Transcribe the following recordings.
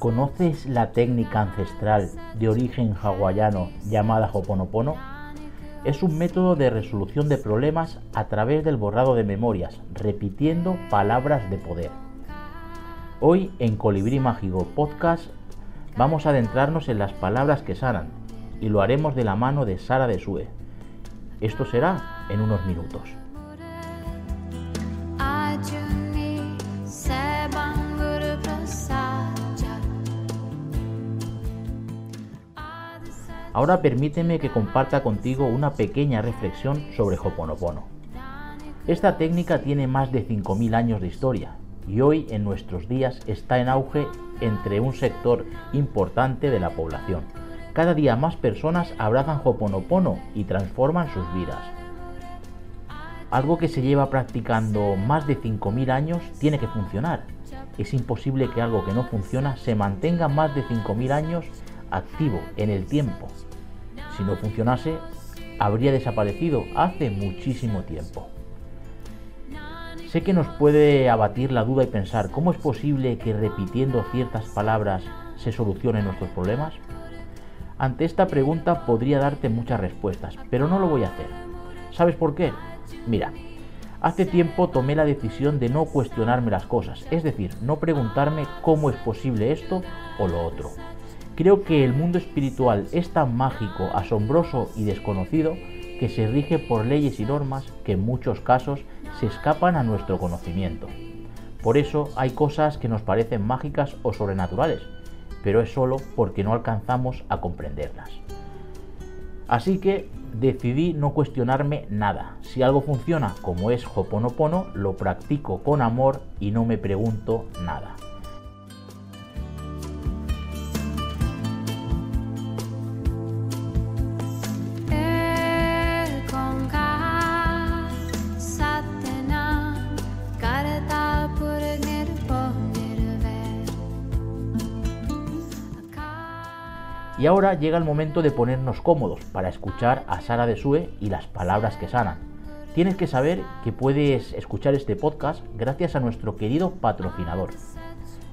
¿Conoces la técnica ancestral de origen hawaiano llamada Hoponopono? Es un método de resolución de problemas a través del borrado de memorias, repitiendo palabras de poder. Hoy en Colibrí Mágico Podcast vamos a adentrarnos en las palabras que sanan y lo haremos de la mano de Sara de Sue. Esto será en unos minutos. Ahora permíteme que comparta contigo una pequeña reflexión sobre Hoponopono. Esta técnica tiene más de 5.000 años de historia y hoy en nuestros días está en auge entre un sector importante de la población. Cada día más personas abrazan Hoponopono y transforman sus vidas. Algo que se lleva practicando más de 5.000 años tiene que funcionar. Es imposible que algo que no funciona se mantenga más de 5.000 años activo en el tiempo. Si no funcionase, habría desaparecido hace muchísimo tiempo. Sé que nos puede abatir la duda y pensar, ¿cómo es posible que repitiendo ciertas palabras se solucionen nuestros problemas? Ante esta pregunta podría darte muchas respuestas, pero no lo voy a hacer. ¿Sabes por qué? Mira, hace tiempo tomé la decisión de no cuestionarme las cosas, es decir, no preguntarme cómo es posible esto o lo otro. Creo que el mundo espiritual es tan mágico, asombroso y desconocido que se rige por leyes y normas que en muchos casos se escapan a nuestro conocimiento. Por eso hay cosas que nos parecen mágicas o sobrenaturales, pero es solo porque no alcanzamos a comprenderlas. Así que decidí no cuestionarme nada. Si algo funciona como es Hoponopono, lo practico con amor y no me pregunto nada. Y ahora llega el momento de ponernos cómodos para escuchar a Sara de Sue y las palabras que sanan. Tienes que saber que puedes escuchar este podcast gracias a nuestro querido patrocinador.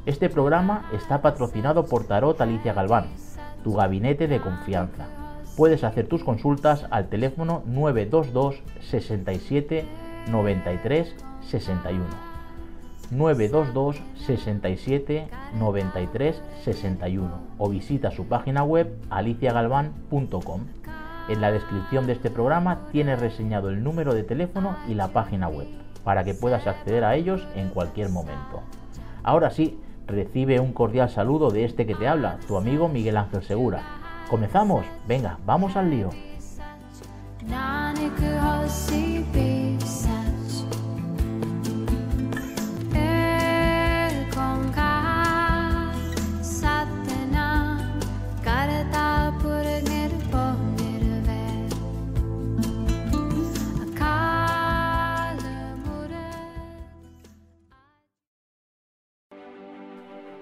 Este programa está patrocinado por Tarot Alicia Galván, tu gabinete de confianza. Puedes hacer tus consultas al teléfono 922 67 93 61. 922 67 93 61 o visita su página web aliciagalvan.com. En la descripción de este programa tienes reseñado el número de teléfono y la página web para que puedas acceder a ellos en cualquier momento. Ahora sí, recibe un cordial saludo de este que te habla, tu amigo Miguel Ángel Segura. ¿Comenzamos? Venga, vamos al lío.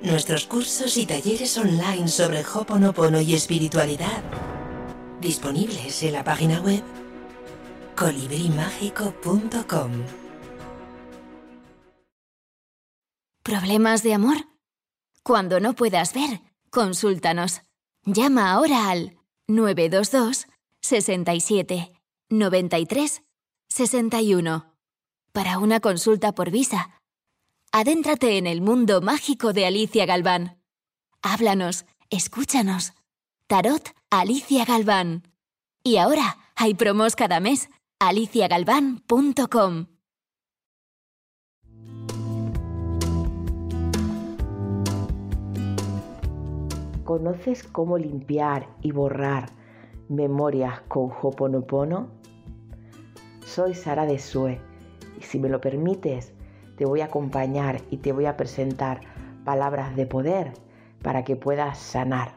Nuestros cursos y talleres online sobre Hoponopono y espiritualidad disponibles en la página web colibrimágico.com. ¿Problemas de amor? Cuando no puedas ver, consúltanos. Llama ahora al 922 67 93 61 para una consulta por visa. Adéntrate en el mundo mágico de Alicia Galván. Háblanos, escúchanos. Tarot Alicia Galván. Y ahora hay promos cada mes. aliciagalván.com. ¿Conoces cómo limpiar y borrar memorias con Hoponopono? Soy Sara de Sue y si me lo permites, te voy a acompañar y te voy a presentar palabras de poder para que puedas sanar.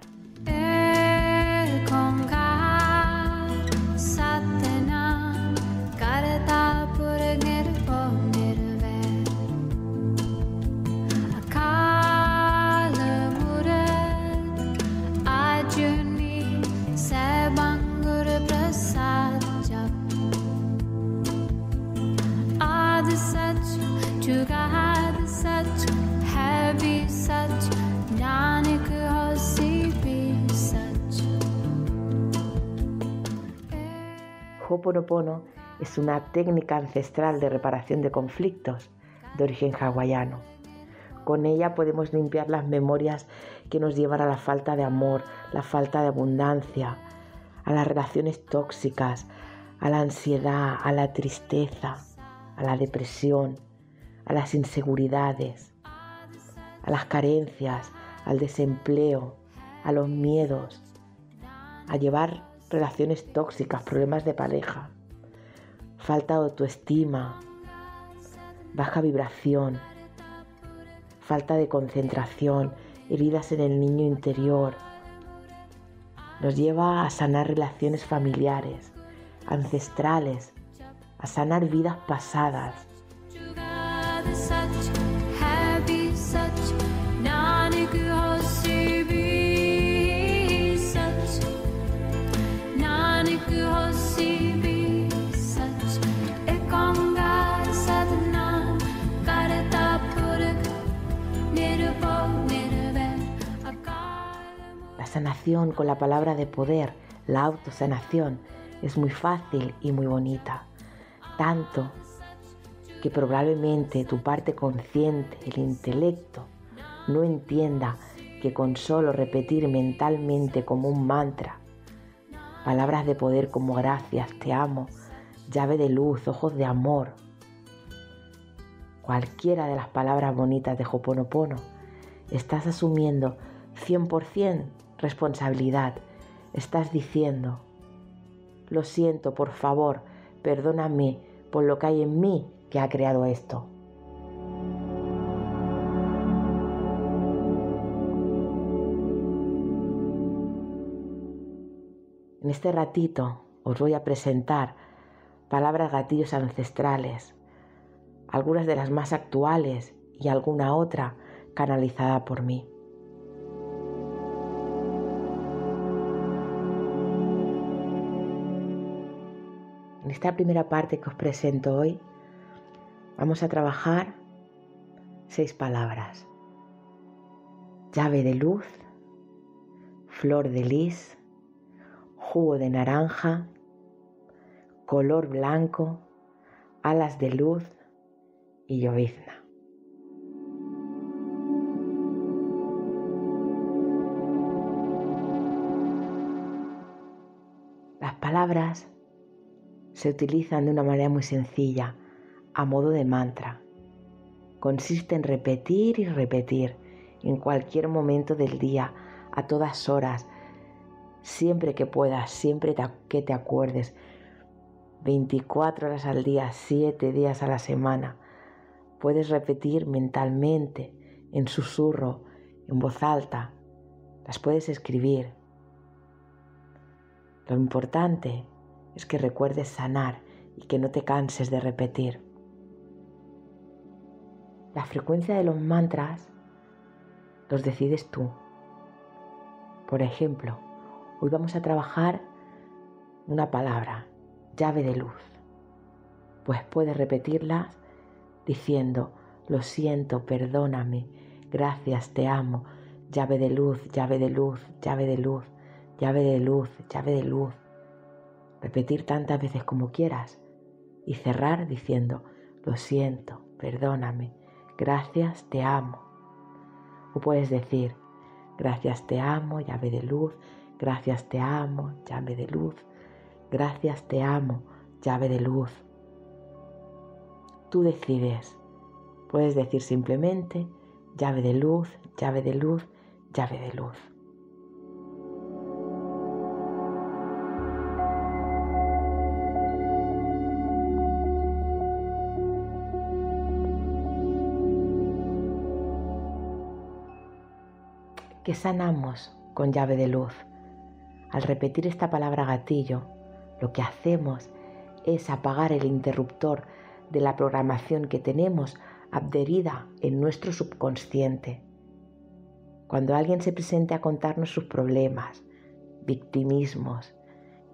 Ho'oponopono es una técnica ancestral de reparación de conflictos de origen hawaiano. Con ella podemos limpiar las memorias que nos llevan a la falta de amor, la falta de abundancia, a las relaciones tóxicas, a la ansiedad, a la tristeza, a la depresión, a las inseguridades, a las carencias, al desempleo, a los miedos, a llevar relaciones tóxicas, problemas de pareja, falta de autoestima, baja vibración, falta de concentración, heridas en el niño interior. Nos lleva a sanar relaciones familiares, ancestrales, a sanar vidas pasadas. Sanación con la palabra de poder, la autosanación, es muy fácil y muy bonita. Tanto que probablemente tu parte consciente, el intelecto, no entienda que con solo repetir mentalmente como un mantra palabras de poder como gracias, te amo, llave de luz, ojos de amor, cualquiera de las palabras bonitas de Hoponopono, estás asumiendo 100% responsabilidad. Estás diciendo, lo siento, por favor, perdóname por lo que hay en mí que ha creado esto. En este ratito os voy a presentar palabras gatillos ancestrales, algunas de las más actuales y alguna otra canalizada por mí. En esta primera parte que os presento hoy vamos a trabajar seis palabras. Llave de luz, flor de lis, jugo de naranja, color blanco, alas de luz y llovizna. Las palabras se utilizan de una manera muy sencilla, a modo de mantra. Consiste en repetir y repetir en cualquier momento del día, a todas horas, siempre que puedas, siempre que te acuerdes, 24 horas al día, 7 días a la semana. Puedes repetir mentalmente, en susurro, en voz alta. Las puedes escribir. Lo importante es que recuerdes sanar y que no te canses de repetir. La frecuencia de los mantras los decides tú. Por ejemplo, hoy vamos a trabajar una palabra, llave de luz. Pues puedes repetirlas diciendo, lo siento, perdóname, gracias, te amo, llave de luz, llave de luz, llave de luz, llave de luz, llave de luz repetir tantas veces como quieras y cerrar diciendo, lo siento, perdóname, gracias, te amo. O puedes decir, Gracias te amo, llave de luz. Gracias te amo, llave de luz. Gracias te amo, llave de luz. Tú decides. Puedes decir simplemente llave de luz, llave de luz, llave de luz. Que sanamos con llave de luz. Al repetir esta palabra gatillo, lo que hacemos es apagar el interruptor de la programación que tenemos adherida en nuestro subconsciente. Cuando alguien se presente a contarnos sus problemas, victimismos,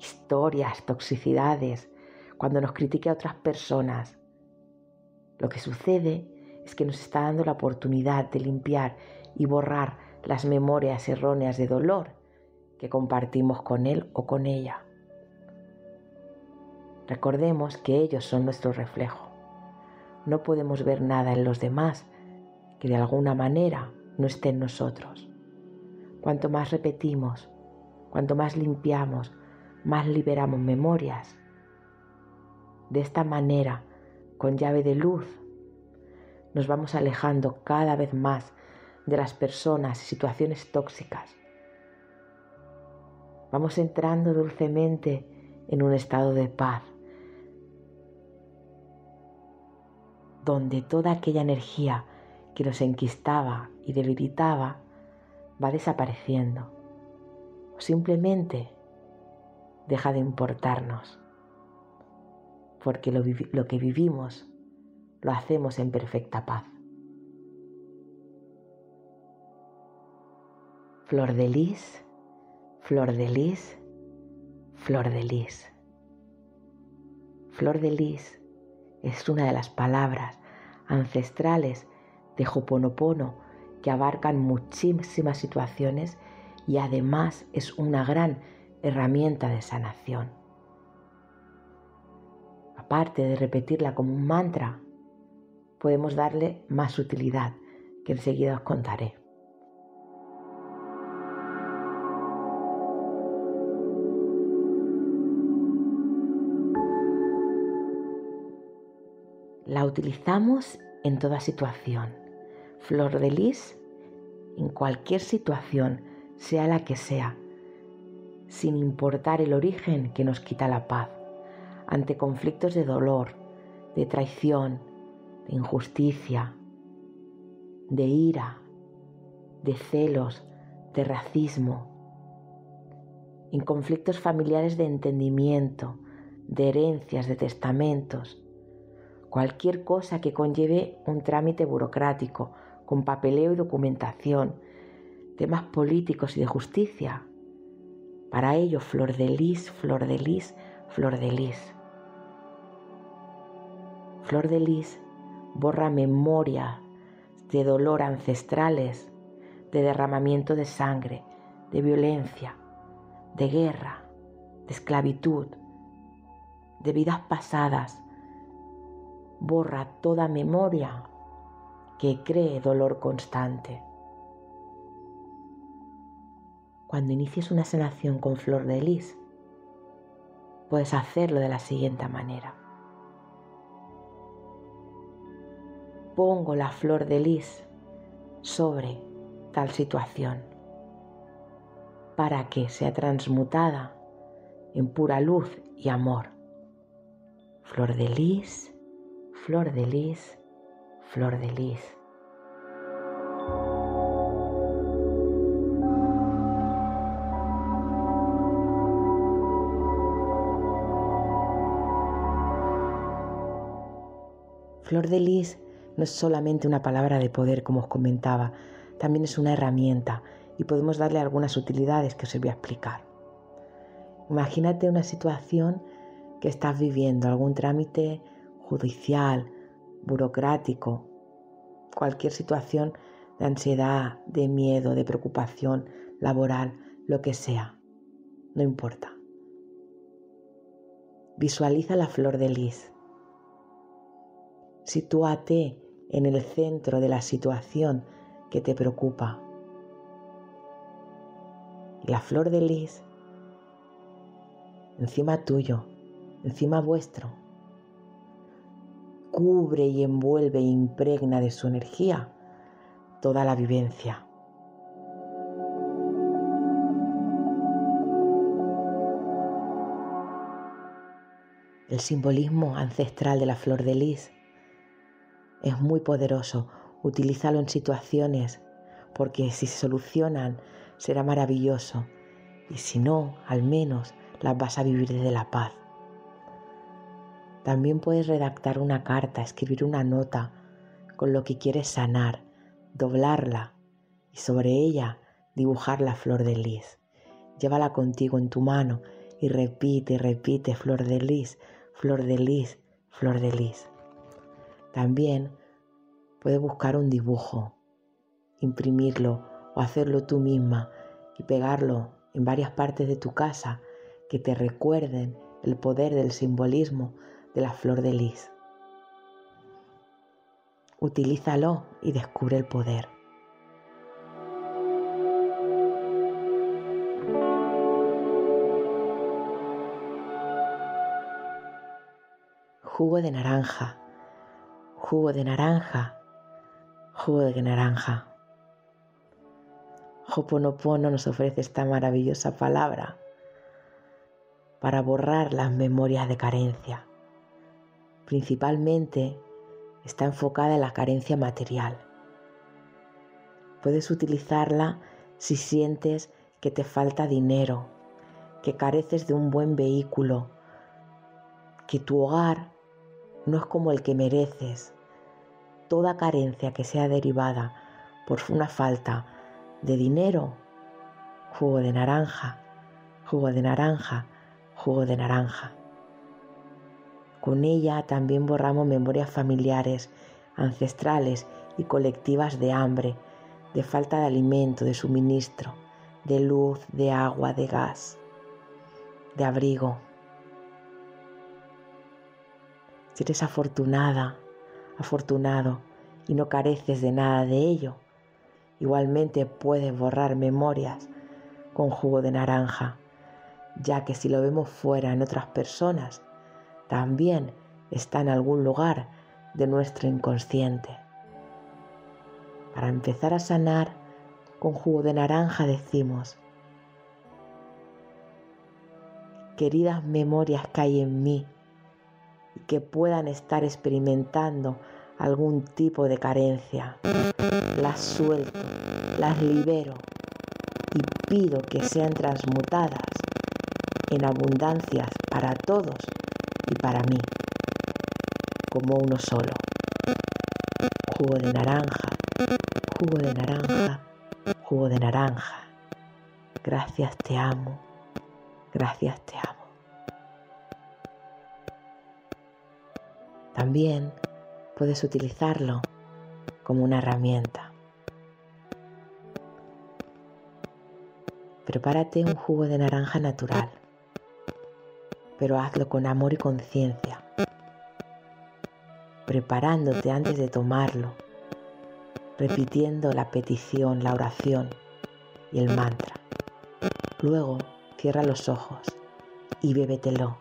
historias, toxicidades, cuando nos critique a otras personas, lo que sucede es que nos está dando la oportunidad de limpiar y borrar las memorias erróneas de dolor que compartimos con él o con ella. Recordemos que ellos son nuestro reflejo. No podemos ver nada en los demás que de alguna manera no esté en nosotros. Cuanto más repetimos, cuanto más limpiamos, más liberamos memorias. De esta manera, con llave de luz, nos vamos alejando cada vez más de las personas y situaciones tóxicas. Vamos entrando dulcemente en un estado de paz, donde toda aquella energía que nos enquistaba y debilitaba va desapareciendo o simplemente deja de importarnos, porque lo, lo que vivimos lo hacemos en perfecta paz. Flor de lis, flor de lis, flor de lis. Flor de lis es una de las palabras ancestrales de Hoponopono que abarcan muchísimas situaciones y además es una gran herramienta de sanación. Aparte de repetirla como un mantra, podemos darle más utilidad que enseguida os contaré. La utilizamos en toda situación. Flor de lis en cualquier situación, sea la que sea, sin importar el origen que nos quita la paz, ante conflictos de dolor, de traición, de injusticia, de ira, de celos, de racismo, en conflictos familiares de entendimiento, de herencias, de testamentos, cualquier cosa que conlleve un trámite burocrático, con papeleo y documentación, temas políticos y de justicia. Para ello, flor de lis, flor de lis, flor de lis. Flor de lis borra memoria de dolor ancestrales, de derramamiento de sangre, de violencia, de guerra, de esclavitud, de vidas pasadas, borra toda memoria que cree dolor constante. Cuando inicies una sanación con flor de lis, puedes hacerlo de la siguiente manera. Pongo la flor de lis sobre tal situación para que sea transmutada en pura luz y amor. Flor de lis flor de lis, flor de lis. Flor de lis no es solamente una palabra de poder, como os comentaba, también es una herramienta y podemos darle algunas utilidades que os voy a explicar. Imagínate una situación que estás viviendo, algún trámite judicial, burocrático, cualquier situación de ansiedad, de miedo, de preocupación laboral, lo que sea, no importa. Visualiza la flor de lis. Sitúate en el centro de la situación que te preocupa. Y la flor de lis, encima tuyo, encima vuestro, cubre y envuelve e impregna de su energía toda la vivencia. El simbolismo ancestral de la flor de lis es muy poderoso. Utilízalo en situaciones porque si se solucionan será maravilloso y si no, al menos las vas a vivir desde la paz. También puedes redactar una carta, escribir una nota con lo que quieres sanar, doblarla y sobre ella dibujar la flor de lis. Llévala contigo en tu mano y repite y repite flor de lis, flor de lis, flor de lis. También puedes buscar un dibujo, imprimirlo o hacerlo tú misma y pegarlo en varias partes de tu casa que te recuerden el poder del simbolismo de la flor de lis. Utilízalo y descubre el poder. Jugo de naranja, jugo de naranja, jugo de naranja. Hoponopono nos ofrece esta maravillosa palabra para borrar las memorias de carencia. Principalmente está enfocada en la carencia material. Puedes utilizarla si sientes que te falta dinero, que careces de un buen vehículo, que tu hogar no es como el que mereces. Toda carencia que sea derivada por una falta de dinero, jugo de naranja, jugo de naranja, jugo de naranja. Con ella también borramos memorias familiares, ancestrales y colectivas de hambre, de falta de alimento, de suministro, de luz, de agua, de gas, de abrigo. Si eres afortunada, afortunado y no careces de nada de ello, igualmente puedes borrar memorias con jugo de naranja, ya que si lo vemos fuera en otras personas, también está en algún lugar de nuestro inconsciente. Para empezar a sanar con jugo de naranja decimos, queridas memorias que hay en mí y que puedan estar experimentando algún tipo de carencia, las suelto, las libero y pido que sean transmutadas en abundancias para todos para mí, como uno solo. Jugo de naranja, jugo de naranja, jugo de naranja. Gracias te amo, gracias te amo. También puedes utilizarlo como una herramienta. Prepárate un jugo de naranja natural pero hazlo con amor y conciencia, preparándote antes de tomarlo, repitiendo la petición, la oración y el mantra. Luego cierra los ojos y bébetelo.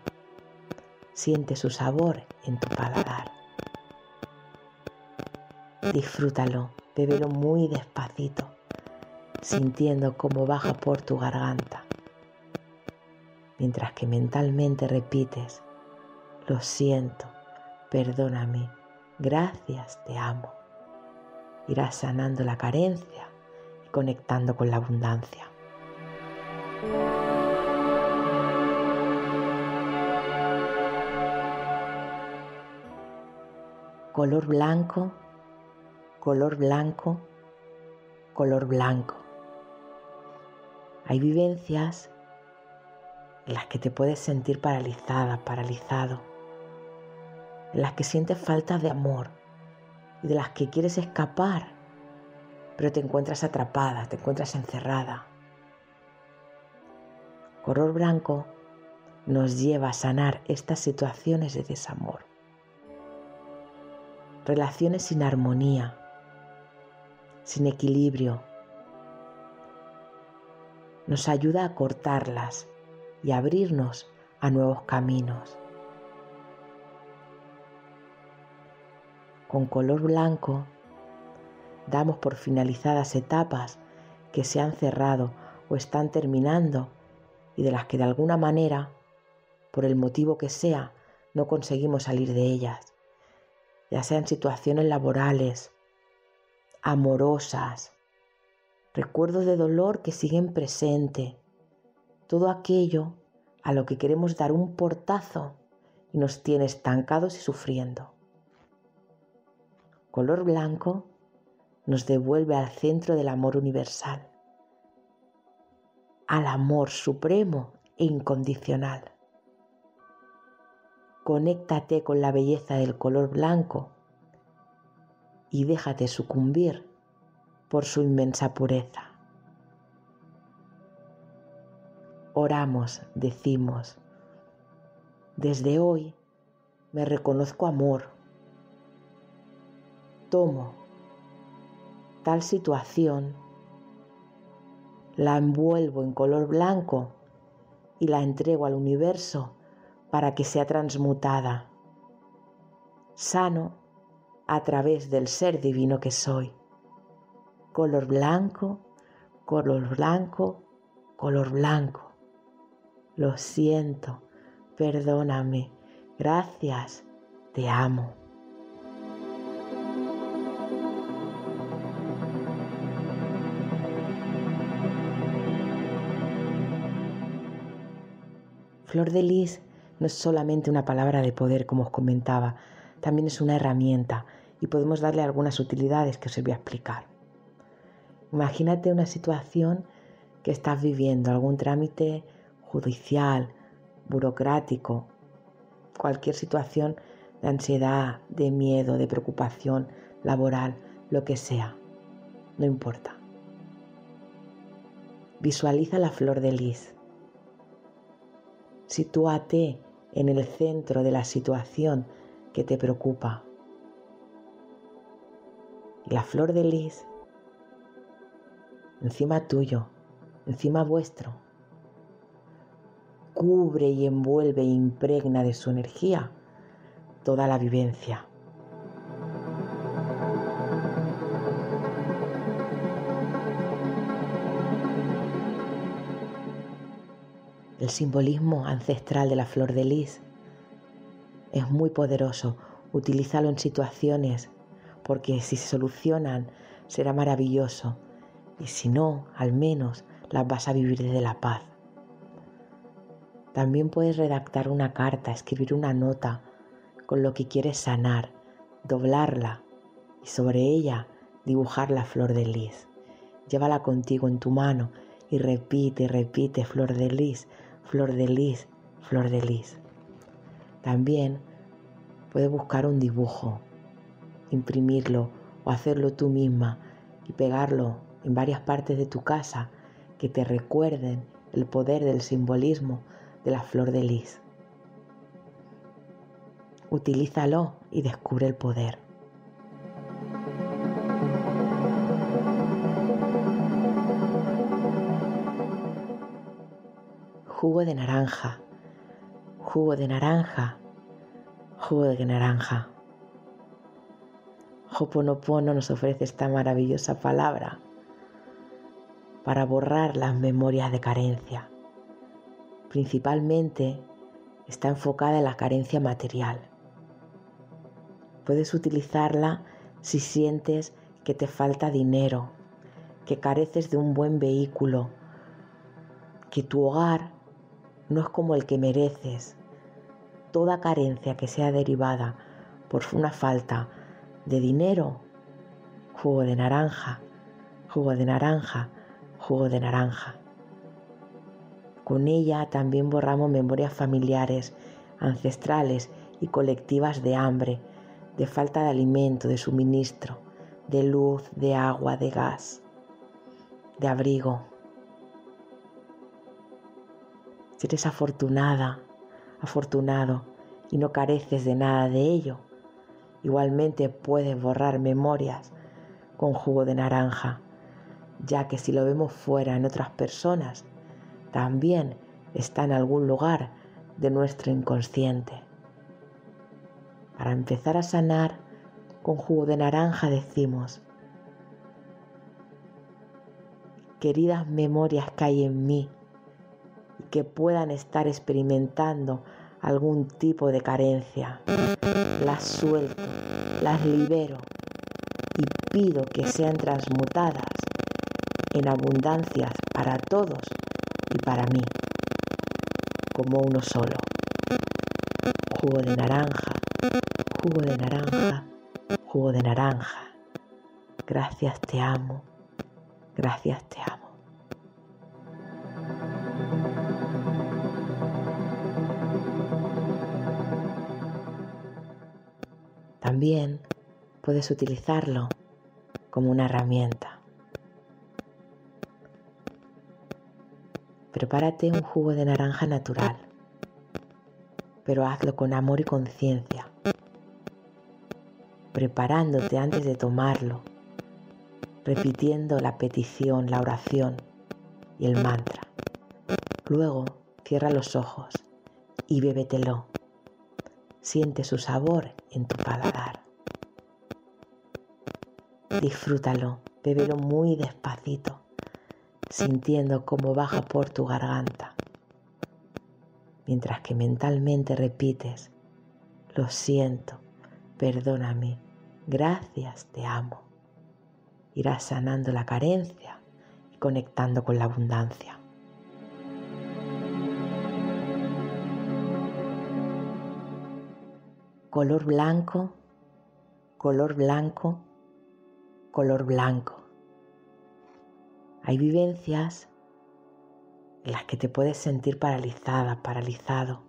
Siente su sabor en tu paladar. Disfrútalo, bébelo muy despacito, sintiendo cómo baja por tu garganta mientras que mentalmente repites, lo siento, perdóname, gracias, te amo. Irás sanando la carencia y conectando con la abundancia. Color blanco, color blanco, color blanco. Hay vivencias en las que te puedes sentir paralizada, paralizado, en las que sientes falta de amor y de las que quieres escapar, pero te encuentras atrapada, te encuentras encerrada. Color blanco nos lleva a sanar estas situaciones de desamor, relaciones sin armonía, sin equilibrio, nos ayuda a cortarlas y abrirnos a nuevos caminos. Con color blanco damos por finalizadas etapas que se han cerrado o están terminando y de las que de alguna manera, por el motivo que sea, no conseguimos salir de ellas, ya sean situaciones laborales, amorosas, recuerdos de dolor que siguen presente, todo aquello a lo que queremos dar un portazo y nos tiene estancados y sufriendo. Color blanco nos devuelve al centro del amor universal, al amor supremo e incondicional. Conéctate con la belleza del color blanco y déjate sucumbir por su inmensa pureza. Oramos, decimos, desde hoy me reconozco amor. Tomo tal situación, la envuelvo en color blanco y la entrego al universo para que sea transmutada. Sano a través del ser divino que soy. Color blanco, color blanco, color blanco. Lo siento, perdóname, gracias, te amo. Flor de lis no es solamente una palabra de poder, como os comentaba, también es una herramienta y podemos darle algunas utilidades que os voy a explicar. Imagínate una situación que estás viviendo, algún trámite judicial, burocrático, cualquier situación de ansiedad, de miedo, de preocupación laboral, lo que sea, no importa. Visualiza la flor de lis. Sitúate en el centro de la situación que te preocupa. Y la flor de lis encima tuyo, encima vuestro, cubre y envuelve e impregna de su energía toda la vivencia. El simbolismo ancestral de la flor de lis es muy poderoso. Utilízalo en situaciones porque si se solucionan será maravilloso y si no, al menos las vas a vivir desde la paz. También puedes redactar una carta, escribir una nota con lo que quieres sanar, doblarla y sobre ella dibujar la flor de lis. Llévala contigo en tu mano y repite, repite, flor de lis, flor de lis, flor de lis. También puedes buscar un dibujo, imprimirlo o hacerlo tú misma y pegarlo en varias partes de tu casa que te recuerden el poder del simbolismo de la flor de lis. Utilízalo y descubre el poder. Jugo de naranja, jugo de naranja, jugo de naranja. Hoponopono nos ofrece esta maravillosa palabra para borrar las memorias de carencia principalmente está enfocada en la carencia material. Puedes utilizarla si sientes que te falta dinero, que careces de un buen vehículo, que tu hogar no es como el que mereces. Toda carencia que sea derivada por una falta de dinero, jugo de naranja, jugo de naranja, jugo de naranja. Con ella también borramos memorias familiares, ancestrales y colectivas de hambre, de falta de alimento, de suministro, de luz, de agua, de gas, de abrigo. Si eres afortunada, afortunado y no careces de nada de ello, igualmente puedes borrar memorias con jugo de naranja, ya que si lo vemos fuera en otras personas, también está en algún lugar de nuestro inconsciente. Para empezar a sanar con jugo de naranja decimos, queridas memorias que hay en mí y que puedan estar experimentando algún tipo de carencia, las suelto, las libero y pido que sean transmutadas en abundancias para todos y para mí, como uno solo. Jugo de naranja, jugo de naranja, jugo de naranja. Gracias te amo, gracias te amo. También puedes utilizarlo como una herramienta. Prepárate un jugo de naranja natural, pero hazlo con amor y conciencia, preparándote antes de tomarlo, repitiendo la petición, la oración y el mantra. Luego cierra los ojos y bébetelo. Siente su sabor en tu paladar. Disfrútalo, bébelo muy despacito, sintiendo cómo baja por tu garganta, mientras que mentalmente repites, lo siento, perdóname, gracias, te amo. Irás sanando la carencia y conectando con la abundancia. color blanco, color blanco, color blanco. Hay vivencias en las que te puedes sentir paralizada, paralizado,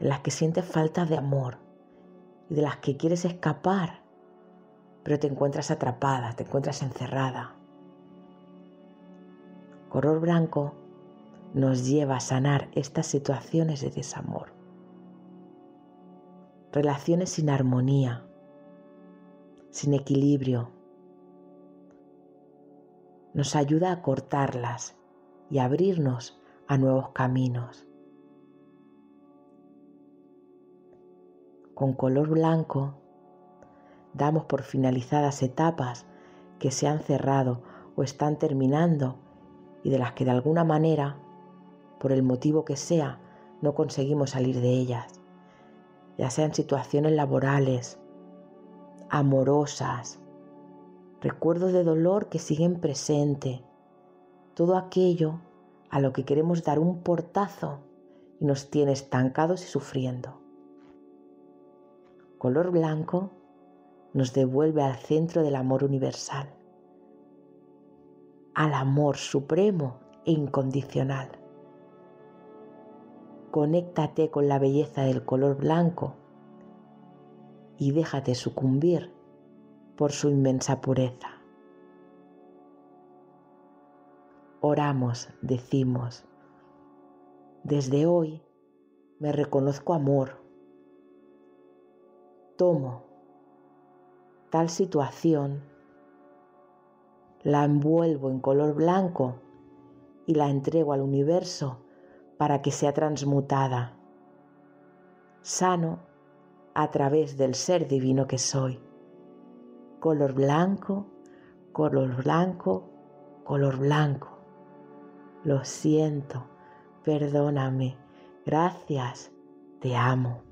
en las que sientes falta de amor y de las que quieres escapar, pero te encuentras atrapada, te encuentras encerrada. Color blanco nos lleva a sanar estas situaciones de desamor relaciones sin armonía, sin equilibrio. Nos ayuda a cortarlas y abrirnos a nuevos caminos. Con color blanco damos por finalizadas etapas que se han cerrado o están terminando y de las que de alguna manera, por el motivo que sea, no conseguimos salir de ellas ya sean situaciones laborales, amorosas, recuerdos de dolor que siguen presente, todo aquello a lo que queremos dar un portazo y nos tiene estancados y sufriendo. Color blanco nos devuelve al centro del amor universal, al amor supremo e incondicional conéctate con la belleza del color blanco y déjate sucumbir por su inmensa pureza. Oramos, decimos, desde hoy me reconozco amor. Tomo tal situación, la envuelvo en color blanco y la entrego al universo para que sea transmutada, sano a través del ser divino que soy. Color blanco, color blanco, color blanco. Lo siento, perdóname, gracias, te amo.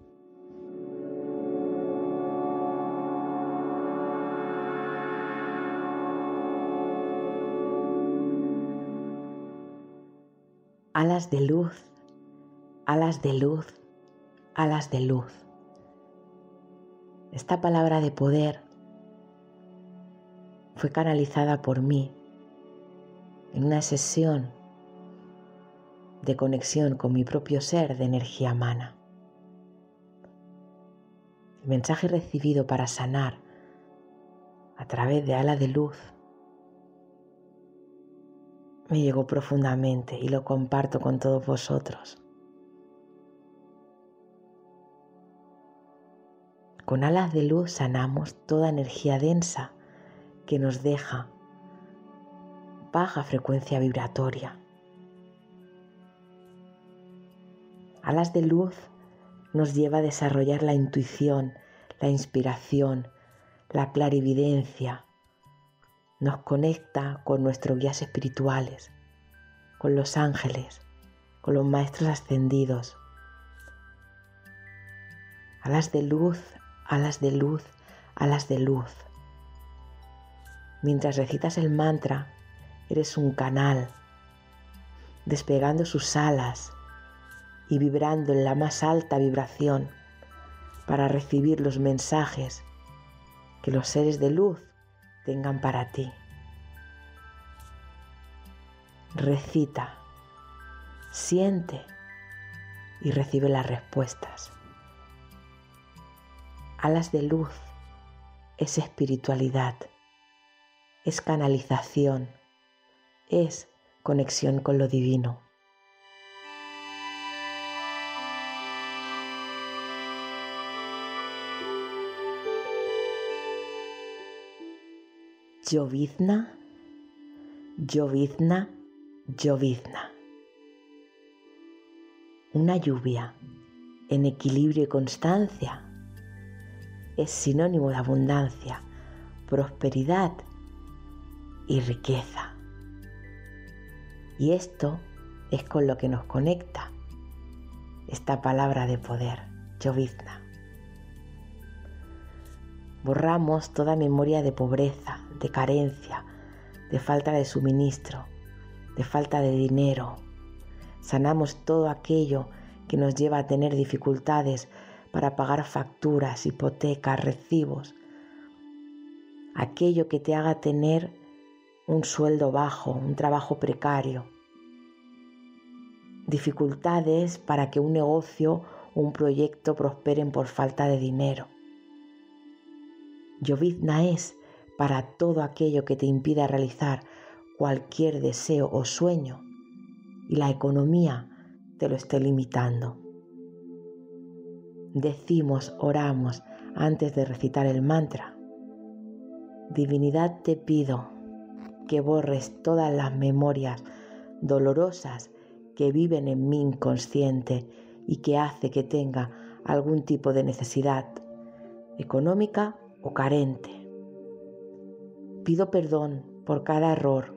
alas de luz, alas de luz, alas de luz. Esta palabra de poder fue canalizada por mí en una sesión de conexión con mi propio ser de energía mana. El mensaje recibido para sanar a través de ala de luz me llegó profundamente y lo comparto con todos vosotros. Con alas de luz sanamos toda energía densa que nos deja baja frecuencia vibratoria Alas de luz nos lleva a desarrollar la intuición, la inspiración, la clarividencia. Nos conecta con nuestros guías espirituales, con los ángeles, con los maestros ascendidos. Alas de luz, alas de luz, alas de luz. Mientras recitas el mantra, eres un canal, despegando sus alas y vibrando en la más alta vibración para recibir los mensajes que los seres de luz tengan para ti. Recita, siente y recibe las respuestas. Alas de luz es espiritualidad, es canalización, es conexión con lo divino. Llovizna, llovizna, llovizna. Una lluvia en equilibrio y constancia es sinónimo de abundancia, prosperidad y riqueza. Y esto es con lo que nos conecta esta palabra de poder, llovizna. Borramos toda memoria de pobreza, de carencia, de falta de suministro, de falta de dinero. Sanamos todo aquello que nos lleva a tener dificultades para pagar facturas, hipotecas, recibos. Aquello que te haga tener un sueldo bajo, un trabajo precario. Dificultades para que un negocio un proyecto prosperen por falta de dinero. Llovizna es para todo aquello que te impida realizar cualquier deseo o sueño y la economía te lo esté limitando. Decimos, oramos antes de recitar el mantra. Divinidad te pido que borres todas las memorias dolorosas que viven en mi inconsciente y que hace que tenga algún tipo de necesidad económica o carente. Pido perdón por cada error,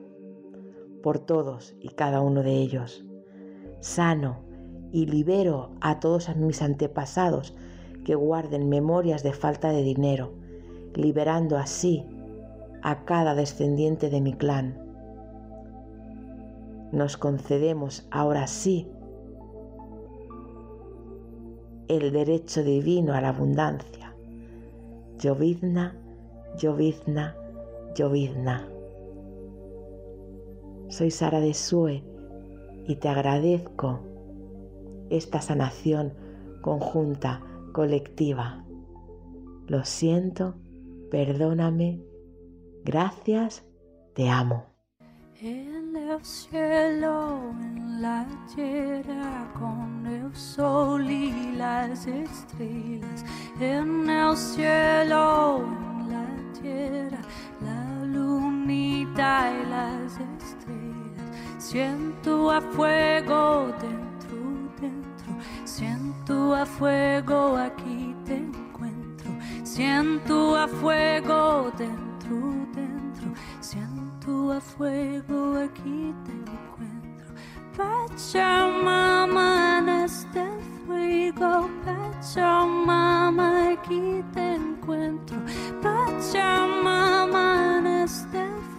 por todos y cada uno de ellos. Sano y libero a todos mis antepasados que guarden memorias de falta de dinero, liberando así a cada descendiente de mi clan. Nos concedemos ahora sí el derecho divino a la abundancia. Llovizna, llovizna, llovizna. Soy Sara de Sue y te agradezco esta sanación conjunta, colectiva. Lo siento, perdóname Gracias, te amo. En el cielo, en la tierra, con el sol y las estrellas. En el cielo, en la tierra, la lunita y las estrellas. Siento a fuego dentro, dentro. Siento a fuego aquí te encuentro. Siento a fuego dentro a fuego, aquí te encuentro. Pachamama en este fuego, Pachamama, aquí te encuentro. Pachamama en este fuego,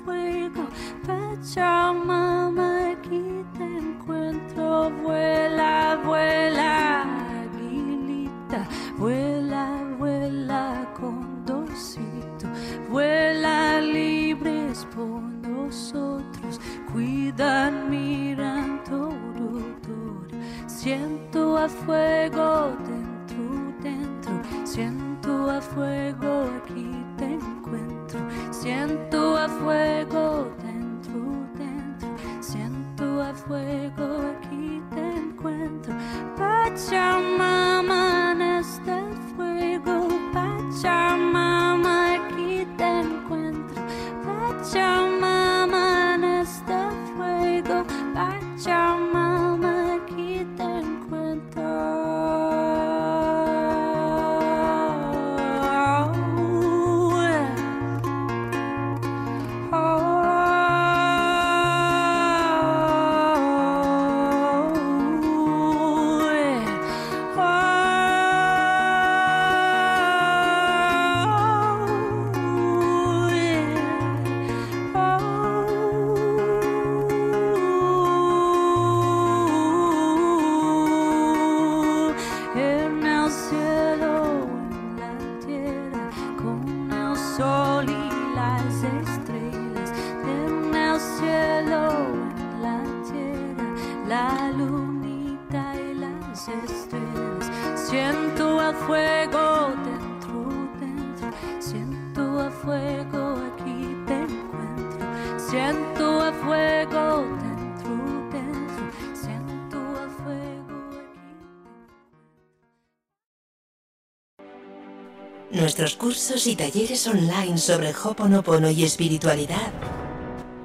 Nuestros cursos y talleres online sobre Hoponopono y espiritualidad.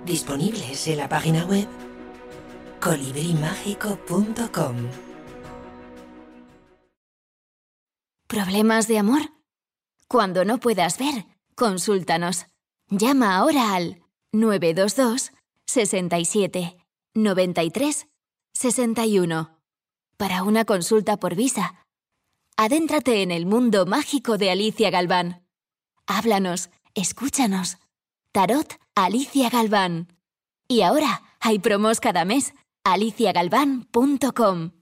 Disponibles en la página web colibrimágico.com. ¿Problemas de amor? Cuando no puedas ver, consúltanos. Llama ahora al 922 67 93 61 para una consulta por visa. Adéntrate en el mundo mágico de Alicia Galván. Háblanos, escúchanos. Tarot Alicia Galván. Y ahora hay promos cada mes. aliciagalván.com.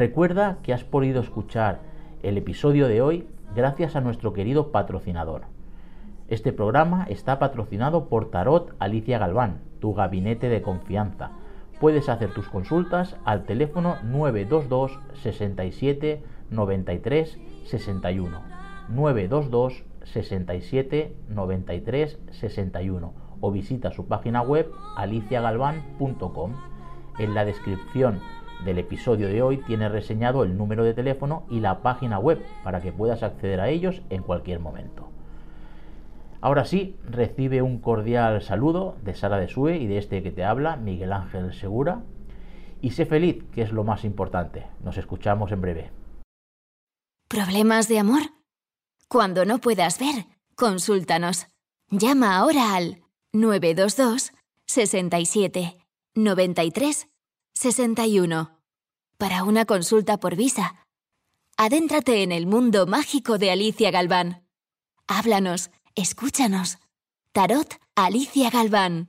Recuerda que has podido escuchar el episodio de hoy gracias a nuestro querido patrocinador. Este programa está patrocinado por Tarot Alicia Galván, tu gabinete de confianza. Puedes hacer tus consultas al teléfono 922 67 93 61. 922 67 93 61 o visita su página web aliciagalván.com. En la descripción del episodio de hoy tiene reseñado el número de teléfono y la página web para que puedas acceder a ellos en cualquier momento. Ahora sí, recibe un cordial saludo de Sara de Sue y de este que te habla, Miguel Ángel Segura. Y sé feliz, que es lo más importante. Nos escuchamos en breve. ¿Problemas de amor? Cuando no puedas ver, consúltanos. Llama ahora al 922 67 93 61 para una consulta por visa. Adéntrate en el mundo mágico de Alicia Galván. Háblanos, escúchanos. Tarot Alicia Galván.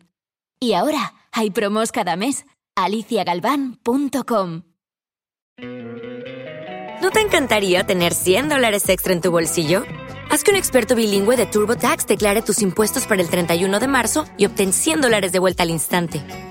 Y ahora hay promos cada mes. aliciagalván.com. ¿No te encantaría tener 100 dólares extra en tu bolsillo? Haz que un experto bilingüe de TurboTax declare tus impuestos para el 31 de marzo y obtén 100 dólares de vuelta al instante.